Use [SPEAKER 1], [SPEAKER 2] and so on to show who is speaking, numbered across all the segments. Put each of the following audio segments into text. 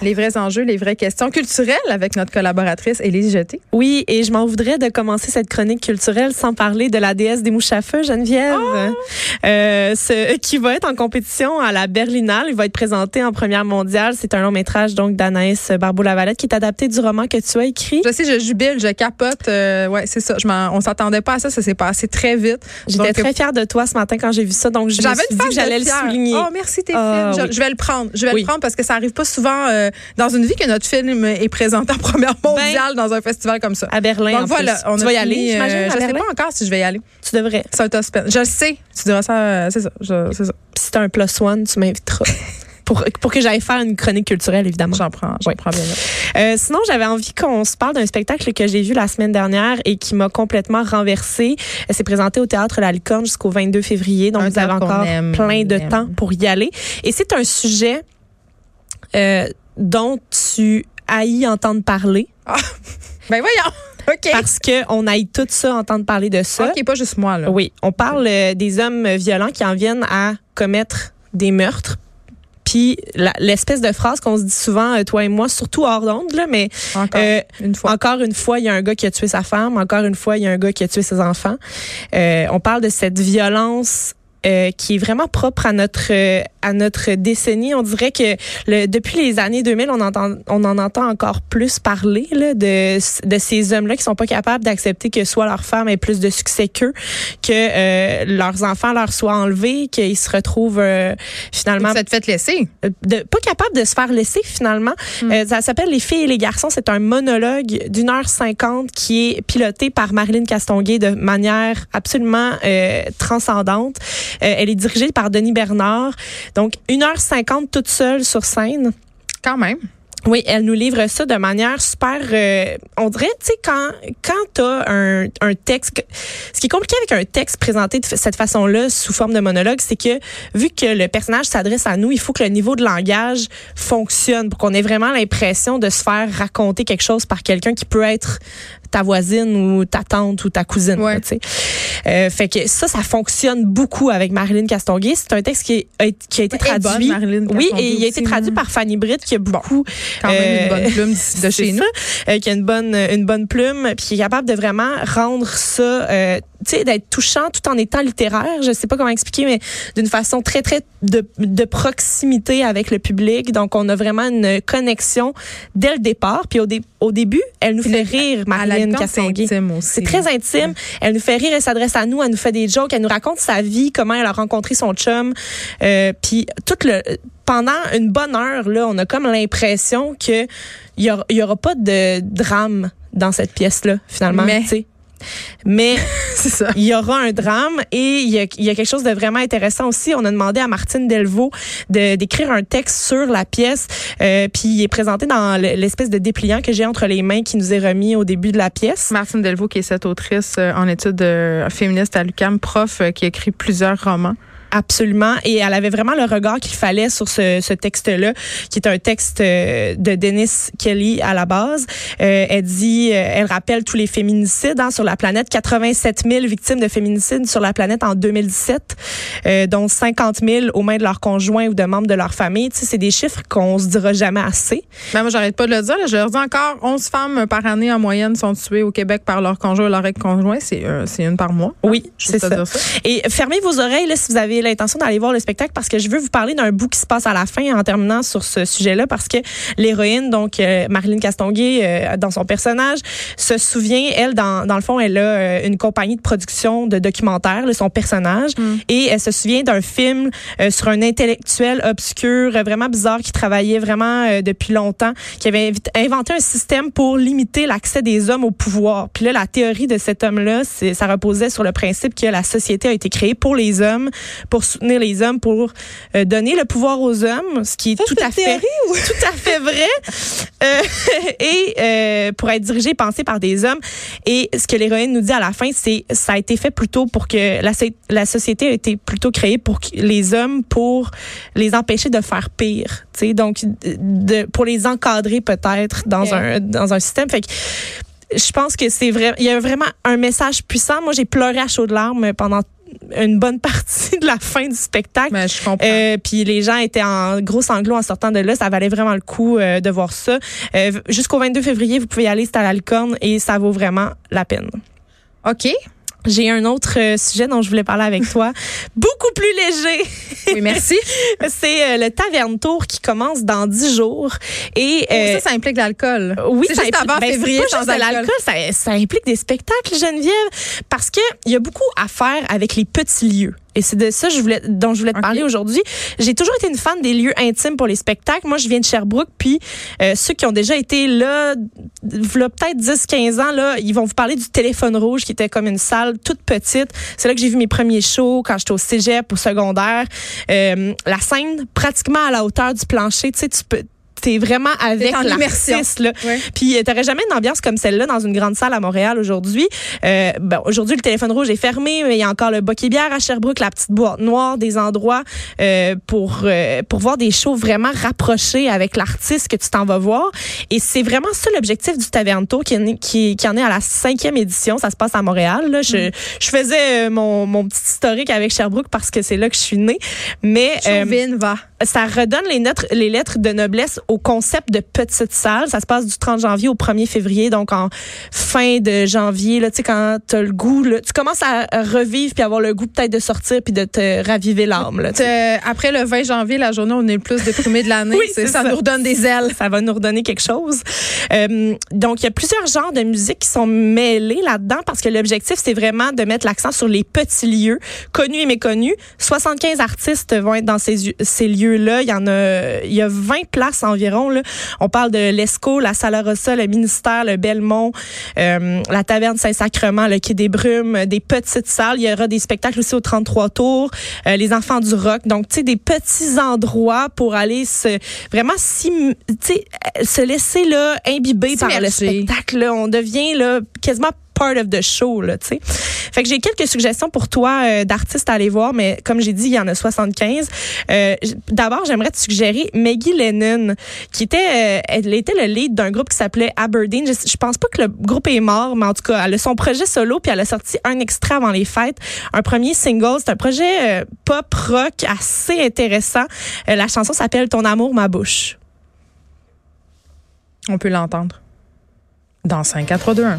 [SPEAKER 1] Les vrais enjeux, les vraies questions culturelles avec notre collaboratrice Élise Jeté.
[SPEAKER 2] Oui, et je m'en voudrais de commencer cette chronique culturelle sans parler de la déesse des mouches à feu, Geneviève, euh, ce, qui va être en compétition à la Berlinale. Il va être présenté en première mondiale. C'est un long métrage donc d'Anaïs Barbeau-Lavalette qui est adapté du roman que tu as écrit.
[SPEAKER 1] Je sais, je jubile, je capote. Euh, ouais, c'est ça. Je on s'attendait pas à ça. Ça s'est passé très vite.
[SPEAKER 2] J'étais très fière de toi ce matin quand j'ai vu ça, donc je me suis dit que j'allais le souligner.
[SPEAKER 1] Oh, merci, t'es
[SPEAKER 2] Ah.
[SPEAKER 1] Je, vais le prendre. Je vais
[SPEAKER 2] Oui.
[SPEAKER 1] le prendre parce que ça arrive pas souvent euh, dans une vie que notre film est présenté en première mondiale dans un festival comme ça.
[SPEAKER 2] Ben, À Berlin,
[SPEAKER 1] Donc
[SPEAKER 2] en
[SPEAKER 1] voilà,
[SPEAKER 2] plus.
[SPEAKER 1] on
[SPEAKER 2] tu
[SPEAKER 1] a
[SPEAKER 2] vas y aller,
[SPEAKER 1] euh,
[SPEAKER 2] j'imagine,
[SPEAKER 1] Je sais
[SPEAKER 2] Berlin?
[SPEAKER 1] pas encore si je vais y aller.
[SPEAKER 2] Tu devrais.
[SPEAKER 1] C'est un suspense. Je le sais. Tu diras ça. euh, c'est ça. C'est ça.
[SPEAKER 2] Puis si t'as un plus one, tu m'inviteras. Pour, pour que j'aille faire une chronique culturelle, évidemment.
[SPEAKER 1] J'en prends. J'en
[SPEAKER 2] Oui.
[SPEAKER 1] prends bien.
[SPEAKER 2] Euh, sinon, j'avais envie qu'on se parle d'un spectacle que j'ai vu la semaine dernière et qui m'a complètement renversée. Euh, C'est présenté au théâtre La Licorne jusqu'au 22 février, donc
[SPEAKER 1] Un
[SPEAKER 2] vous avez encore
[SPEAKER 1] aime,
[SPEAKER 2] plein de
[SPEAKER 1] aime.
[SPEAKER 2] temps pour y aller. Et c'est un sujet euh, dont tu haïs entendre parler
[SPEAKER 1] Ben voyons. OK.
[SPEAKER 2] parce que on haït tout ça entendre parler de ça.
[SPEAKER 1] OK, pas juste moi, là.
[SPEAKER 2] Oui, on parle euh, des hommes violents qui en viennent à commettre des meurtres. Puis l'espèce de phrase qu'on se dit souvent, euh, toi et moi, surtout hors d'onde, là, mais
[SPEAKER 1] Encore
[SPEAKER 2] euh,
[SPEAKER 1] une fois.
[SPEAKER 2] encore une fois, il y a un gars qui a tué sa femme. Encore une fois, il y a un gars qui a tué ses enfants. On parle de cette violence. Euh, qui est vraiment propre à notre euh, à notre décennie. On dirait que le, depuis les années 2000, on entend on en entend encore plus parler là, de de ces hommes-là qui sont pas capables d'accepter que soit leur femme ait plus de succès qu'eux, que euh, leurs enfants leur soient enlevés, qu'ils se retrouvent euh, finalement
[SPEAKER 1] Vous êtes fait laisser.
[SPEAKER 2] de, pas capable de se faire laisser finalement. Euh, ça s'appelle Les filles et les garçons. C'est un monologue d'une heure cinquante qui est piloté par Marilyn Castonguay de manière absolument euh, transcendante. Euh, elle est dirigée par Denis Bernard. Donc, une heure cinquante toute seule sur scène.
[SPEAKER 1] Quand même.
[SPEAKER 2] Oui, elle nous livre ça de manière super. euh, on dirait, tu sais, quand quand t'as un, un texte, ce qui est compliqué avec un texte présenté de cette façon-là sous forme de monologue, c'est que vu que le personnage s'adresse à nous, il faut que le niveau de langage fonctionne pour qu'on ait vraiment l'impression de se faire raconter quelque chose par quelqu'un qui peut être ta voisine ou ta tante ou ta cousine.
[SPEAKER 1] Ouais.
[SPEAKER 2] là, tu sais. Euh, fait que ça, ça fonctionne beaucoup avec Marilyn Castonguay. C'est un texte qui, est- qui a été
[SPEAKER 1] Elle est bonne,
[SPEAKER 2] traduit. Oui, et il a été traduit par Fanny Britt qui a beaucoup
[SPEAKER 1] Quand même une
[SPEAKER 2] euh,
[SPEAKER 1] bonne plume de chez nous.
[SPEAKER 2] ça, euh, qui a une bonne une bonne plume puis qui est capable de vraiment rendre ça euh, tu sais d'être touchant tout en étant littéraire je sais pas comment expliquer mais d'une façon très très de, de proximité avec le public donc on a vraiment une connexion dès le départ puis au, dé- au début elle nous fait rire Marilyn Castonguay c'est très intime. Elle nous fait rire, elle s'adresse à nous, elle nous fait des jokes, elle nous raconte sa vie, comment elle a rencontré son chum. Euh, puis tout le pendant une bonne heure là, on a comme l'impression que il y y aura pas de drame dans cette pièce là finalement.
[SPEAKER 1] Mais-
[SPEAKER 2] tu sais. Mais il y aura un drame et il y a, il y a quelque chose de vraiment intéressant aussi. On a demandé à Martine Delvaux de d'écrire un texte sur la pièce, euh, puis il est présenté dans le- l'espèce de dépliant que j'ai entre les mains qui nous est remis au début de la pièce.
[SPEAKER 1] Martine Delvaux, qui est cette autrice euh, en études euh, féministes à l'UQAM, prof, qui a écrit plusieurs romans.
[SPEAKER 2] Absolument. Et elle avait vraiment le regard qu'il fallait sur ce, ce texte-là, qui est un texte euh, de Dennis Kelly à la base. Euh, elle dit, euh, elle rappelle tous les féminicides hein, sur la planète, 87 000 victimes de féminicides sur la planète en 2017, euh, dont 50 000 aux mains de leurs conjoints ou de membres de leur famille. Tu sais, c'est des chiffres qu'on se dira jamais assez.
[SPEAKER 1] Ben, moi, j'arrête pas de le dire. là. Je leur dis encore, 11 femmes par année en moyenne sont tuées au Québec par leur conjoint ou leur ex-conjoint. C'est euh, c'est une par mois.
[SPEAKER 2] Oui,
[SPEAKER 1] Juste
[SPEAKER 2] c'est ça.
[SPEAKER 1] ça.
[SPEAKER 2] Et fermez vos oreilles là, si vous avez l'intention d'aller voir le spectacle parce que je veux vous parler d'un bout qui se passe à la fin en terminant sur ce sujet-là parce que l'héroïne, donc euh, Marilyn Castonguay, euh, dans son personnage, se souvient, elle, dans, dans le fond, elle a euh, une compagnie de production de documentaires, là, son personnage, et elle se souvient d'un film euh, sur un intellectuel obscur, euh, vraiment bizarre, qui travaillait vraiment euh, depuis longtemps, qui avait inventé un système pour limiter l'accès des hommes au pouvoir. Puis là, la théorie de cet homme-là, c'est- ça reposait sur le principe que la société a été créée pour les hommes, pour soutenir les hommes, pour euh, donner le pouvoir aux hommes, ce qui est tout à fait
[SPEAKER 1] théorie
[SPEAKER 2] tout à fait vrai. euh, et euh, pour être dirigé et pensé par des hommes. Et ce que l'héroïne nous dit à la fin, c'est ça a été fait plutôt pour que la, la société a été plutôt créée pour les hommes pour les empêcher de faire pire. sais donc de, pour les encadrer peut-être dans un dans un système. Fait que je pense que c'est vrai. Il y a vraiment un message puissant. Moi, j'ai pleuré à chaudes larmes pendant une bonne partie de la fin du spectacle.
[SPEAKER 1] Mais je comprends.
[SPEAKER 2] Euh, puis les gens étaient en gros sanglots en sortant de là. Ça valait vraiment le coup euh, de voir ça. Euh, Jusqu'au 22 février, vous pouvez y aller, c'est à la licorne et ça vaut vraiment la peine.
[SPEAKER 1] OK.
[SPEAKER 2] J'ai un autre euh, sujet dont je voulais parler avec toi, beaucoup plus léger.
[SPEAKER 1] Oui, merci.
[SPEAKER 2] c'est euh, le Taverne Tour qui commence dans dix jours. Et
[SPEAKER 1] oh, ça, ça implique l'alcool.
[SPEAKER 2] Oui,
[SPEAKER 1] c'est juste avant ben, février sans
[SPEAKER 2] l'alcool. Ça, ça, implique des spectacles, Geneviève, parce que il y a beaucoup à faire avec les petits lieux. Et c'est de ça je voulais, dont je voulais te parler aujourd'hui. J'ai toujours été une fan des lieux intimes pour les spectacles. Moi, je viens de Sherbrooke, puis euh, ceux qui ont déjà été là, peut-être 10-15 ans, là, ils vont vous parler du Téléphone Rouge, qui était comme une salle toute petite. C'est là que j'ai vu mes premiers shows quand j'étais au cégep, au secondaire. Euh, la scène, pratiquement à la hauteur du plancher. Tu sais, tu peux t'es vraiment avec l'artiste là. Ouais. Puis euh, t'aurais jamais une ambiance comme celle-là dans une grande salle à Montréal aujourd'hui. Euh, bon, aujourd'hui le téléphone rouge est fermé, mais il y a encore le Boquet Bière à Sherbrooke, la petite boîte noire, des endroits euh, pour euh, pour voir des shows vraiment rapprochés avec l'artiste que tu t'en vas voir. Et c'est vraiment ça l'objectif du Taverne Tour qui, qui, qui en est à la cinquième édition. Ça se passe à Montréal. Là. Je, mm. je faisais euh, mon, mon petit historique avec Sherbrooke parce que c'est là que je suis née. Mais
[SPEAKER 1] euh, va.
[SPEAKER 2] Ça redonne les, lettres, les lettres de noblesse au concept de petite salle. Ça se passe du 30 janvier au 1er février, donc en fin de janvier, là, tu sais, quand t'as le goût, là, tu commences à revivre puis avoir le goût peut-être de sortir puis de te raviver l'âme.
[SPEAKER 1] Après le 20 janvier, la journée où on est le plus déprimé de l'année, ça, ça, nous redonne des ailes.
[SPEAKER 2] Ça va nous redonner quelque chose. Euh, donc, il y a plusieurs genres de musique qui sont mêlés là-dedans parce que l'objectif, c'est vraiment de mettre l'accent sur les petits lieux, connus et méconnus. 75 artistes vont être dans ces, ces lieux-là. Il y en a, il y a 20 places en environ. Là. On parle de l'ESCO, la Sala Rossa, le ministère, le Belmont, euh, la Taverne Saint-Sacrement, le Quai des Brumes, des petites salles. Il y aura des spectacles aussi au 33 tours, euh, les enfants du rock. Donc, tu sais, des petits endroits pour aller se vraiment si, se laisser là imbiber par le spectacle. Là. On devient là quasiment part of the show, là, tu sais. Fait que j'ai quelques suggestions pour toi euh, d'artistes à aller voir, mais comme j'ai dit, il y en a 75. Euh, D'abord, j'aimerais te suggérer Maggie Lennon, qui était, euh, elle était le lead d'un groupe qui s'appelait Aberdeen. Je, je, pense pas que le groupe est mort, mais en tout cas, elle a son projet solo, puis elle a sorti un extrait avant les fêtes, un premier single. C'est un projet pop rock assez intéressant. la chanson s'appelle Ton amour, ma bouche.
[SPEAKER 1] On peut l'entendre. Dans 5, 4, 3, 2, 1.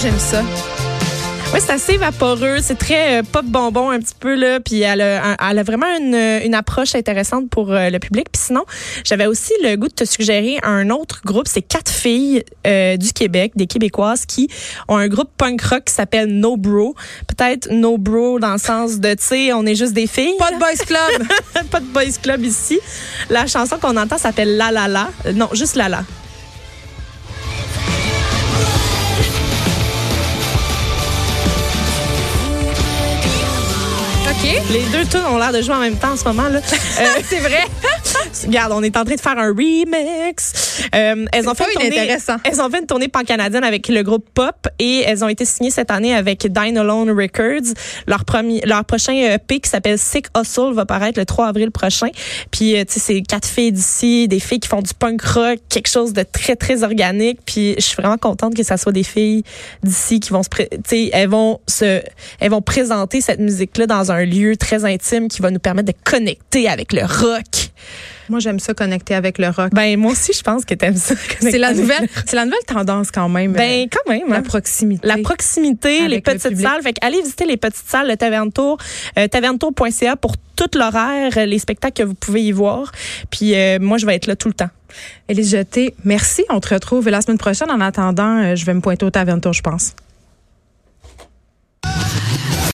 [SPEAKER 1] J'aime ça.
[SPEAKER 2] Oui, c'est assez vaporeux, c'est très euh, pop bonbon un petit peu là, puis elle a, elle a vraiment une, une, approche intéressante pour euh, le public. Puis sinon, j'avais aussi le goût de te suggérer un autre groupe, c'est quatre filles euh, du Québec, des Québécoises qui ont un groupe punk rock qui s'appelle No Bro. Peut-être No Bro dans le sens de tu sais, on est juste des filles.
[SPEAKER 1] Pas de boys club,
[SPEAKER 2] pas de boys club ici. La chanson qu'on entend s'appelle La La La. Non, juste La La. Les deux tunes ont l'air de jouer en même temps en ce moment. là.
[SPEAKER 1] Euh, c'est vrai.
[SPEAKER 2] Regarde, on est en train de faire un remix. Euh, elles ont fait une tournée. Elles ont fait une tournée pan-canadienne avec le groupe Pop et elles ont été signées cette année avec Dine Alone Records. Leur premier, leur prochain EP qui s'appelle Sick Hustle va paraître le 3 avril prochain. Puis euh, tu sais, c'est quatre filles d'ici, des filles qui font du punk rock, quelque chose de très très organique. Puis je suis vraiment contente que ça soit des filles d'ici qui vont se, tu sais, elles vont se, elles vont présenter cette musique là dans un lieu très intime qui va nous permettre de connecter avec le rock.
[SPEAKER 1] Moi, j'aime ça connecter avec le rock.
[SPEAKER 2] Ben moi aussi, je pense que t'aimes ça.
[SPEAKER 1] C'est la nouvelle, c'est la nouvelle tendance quand même.
[SPEAKER 2] Ben euh, quand même.
[SPEAKER 1] La hein. proximité.
[SPEAKER 2] La proximité, les petites salles. Fait allez visiter les petites salles, le Taverne Tour, euh, tavernetour.ca pour tout l'horaire, les spectacles que vous pouvez y voir. Puis euh, moi, je vais être là tout le temps.
[SPEAKER 1] Élise Jeté, merci. On te retrouve la semaine prochaine. En attendant, je vais me pointer au Taverne Tour, je pense.